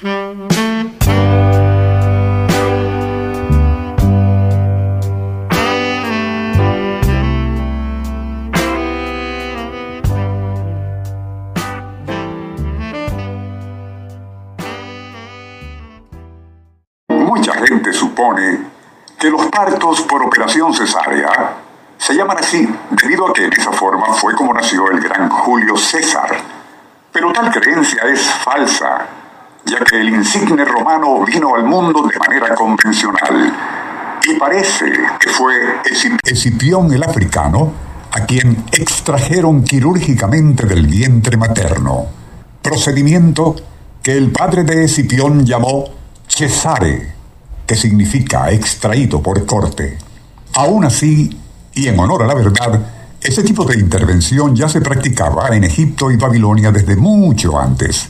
Mucha gente supone que los partos por operación cesárea se llaman así debido a que en esa forma fue como nació el gran Julio César. Pero tal creencia es falsa ya que el insigne romano vino al mundo de manera convencional. Y parece que fue Escipión el africano a quien extrajeron quirúrgicamente del vientre materno, procedimiento que el padre de Escipión llamó cesare, que significa extraído por corte. Aún así, y en honor a la verdad, ese tipo de intervención ya se practicaba en Egipto y Babilonia desde mucho antes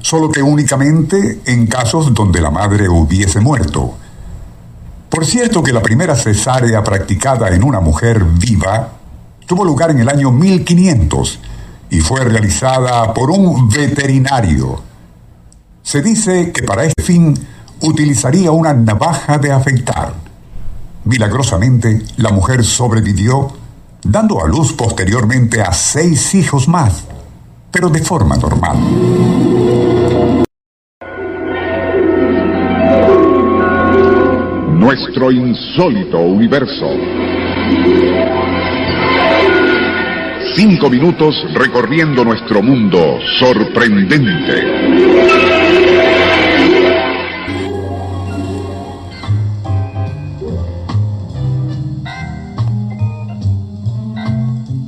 solo que únicamente en casos donde la madre hubiese muerto. Por cierto que la primera cesárea practicada en una mujer viva tuvo lugar en el año 1500 y fue realizada por un veterinario. Se dice que para este fin utilizaría una navaja de afeitar. Milagrosamente, la mujer sobrevivió, dando a luz posteriormente a seis hijos más, pero de forma normal. Nuestro insólito universo. Cinco minutos recorriendo nuestro mundo sorprendente.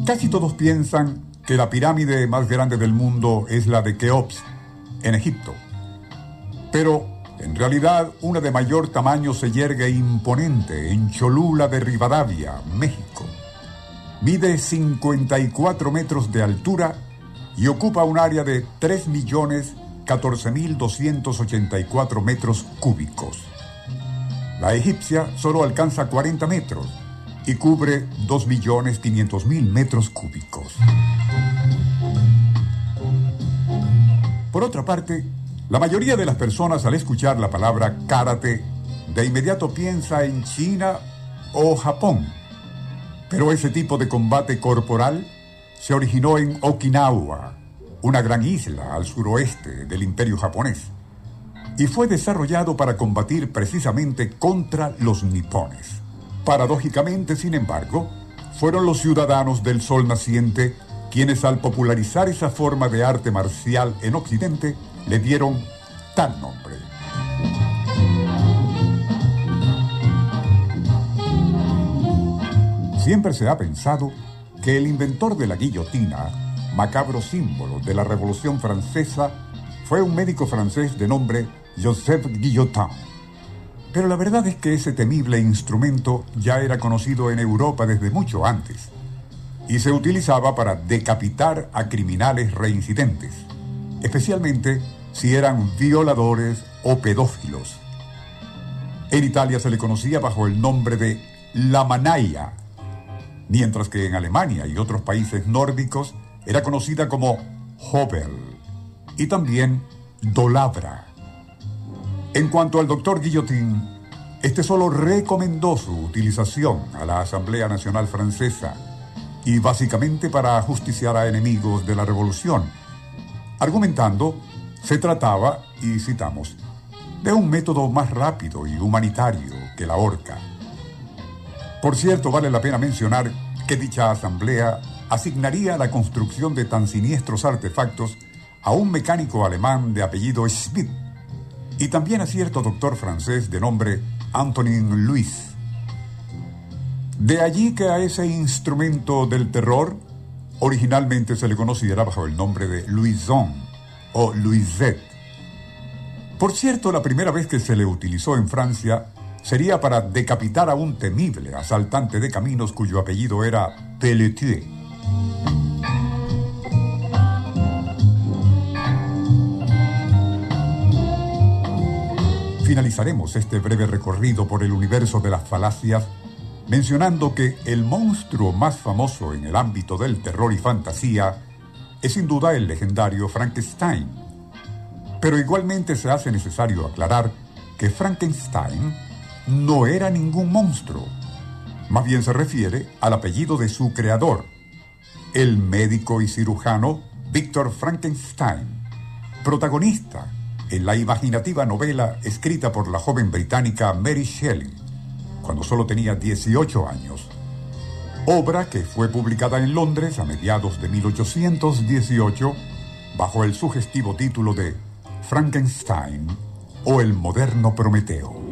Casi todos piensan que la pirámide más grande del mundo es la de Keops, en Egipto. Pero en realidad, una de mayor tamaño se yergue imponente en Cholula de Rivadavia, México. Mide 54 metros de altura y ocupa un área de 3.014.284 metros cúbicos. La egipcia solo alcanza 40 metros y cubre 2.500.000 metros cúbicos. Por otra parte, la mayoría de las personas al escuchar la palabra karate de inmediato piensa en China o Japón. Pero ese tipo de combate corporal se originó en Okinawa, una gran isla al suroeste del imperio japonés, y fue desarrollado para combatir precisamente contra los nipones. Paradójicamente, sin embargo, fueron los ciudadanos del sol naciente quienes al popularizar esa forma de arte marcial en Occidente le dieron tal nombre. Siempre se ha pensado que el inventor de la guillotina, macabro símbolo de la Revolución Francesa, fue un médico francés de nombre Joseph Guillotin. Pero la verdad es que ese temible instrumento ya era conocido en Europa desde mucho antes y se utilizaba para decapitar a criminales reincidentes, especialmente si eran violadores o pedófilos. En Italia se le conocía bajo el nombre de la manaya, mientras que en Alemania y otros países nórdicos era conocida como Hobel y también Dolabra. En cuanto al doctor Guillotin, este solo recomendó su utilización a la Asamblea Nacional Francesa y básicamente para justiciar a enemigos de la revolución, argumentando se trataba, y citamos, de un método más rápido y humanitario que la horca. Por cierto, vale la pena mencionar que dicha asamblea asignaría la construcción de tan siniestros artefactos a un mecánico alemán de apellido Schmidt y también a cierto doctor francés de nombre Antonin Louis. De allí que a ese instrumento del terror originalmente se le conociera bajo el nombre de Louison o Louisette. Por cierto, la primera vez que se le utilizó en Francia sería para decapitar a un temible asaltante de caminos cuyo apellido era Pelletier. Finalizaremos este breve recorrido por el universo de las falacias mencionando que el monstruo más famoso en el ámbito del terror y fantasía es sin duda el legendario Frankenstein. Pero igualmente se hace necesario aclarar que Frankenstein no era ningún monstruo. Más bien se refiere al apellido de su creador, el médico y cirujano Victor Frankenstein, protagonista en la imaginativa novela escrita por la joven británica Mary Shelley, cuando solo tenía 18 años. Obra que fue publicada en Londres a mediados de 1818 bajo el sugestivo título de Frankenstein o el moderno Prometeo.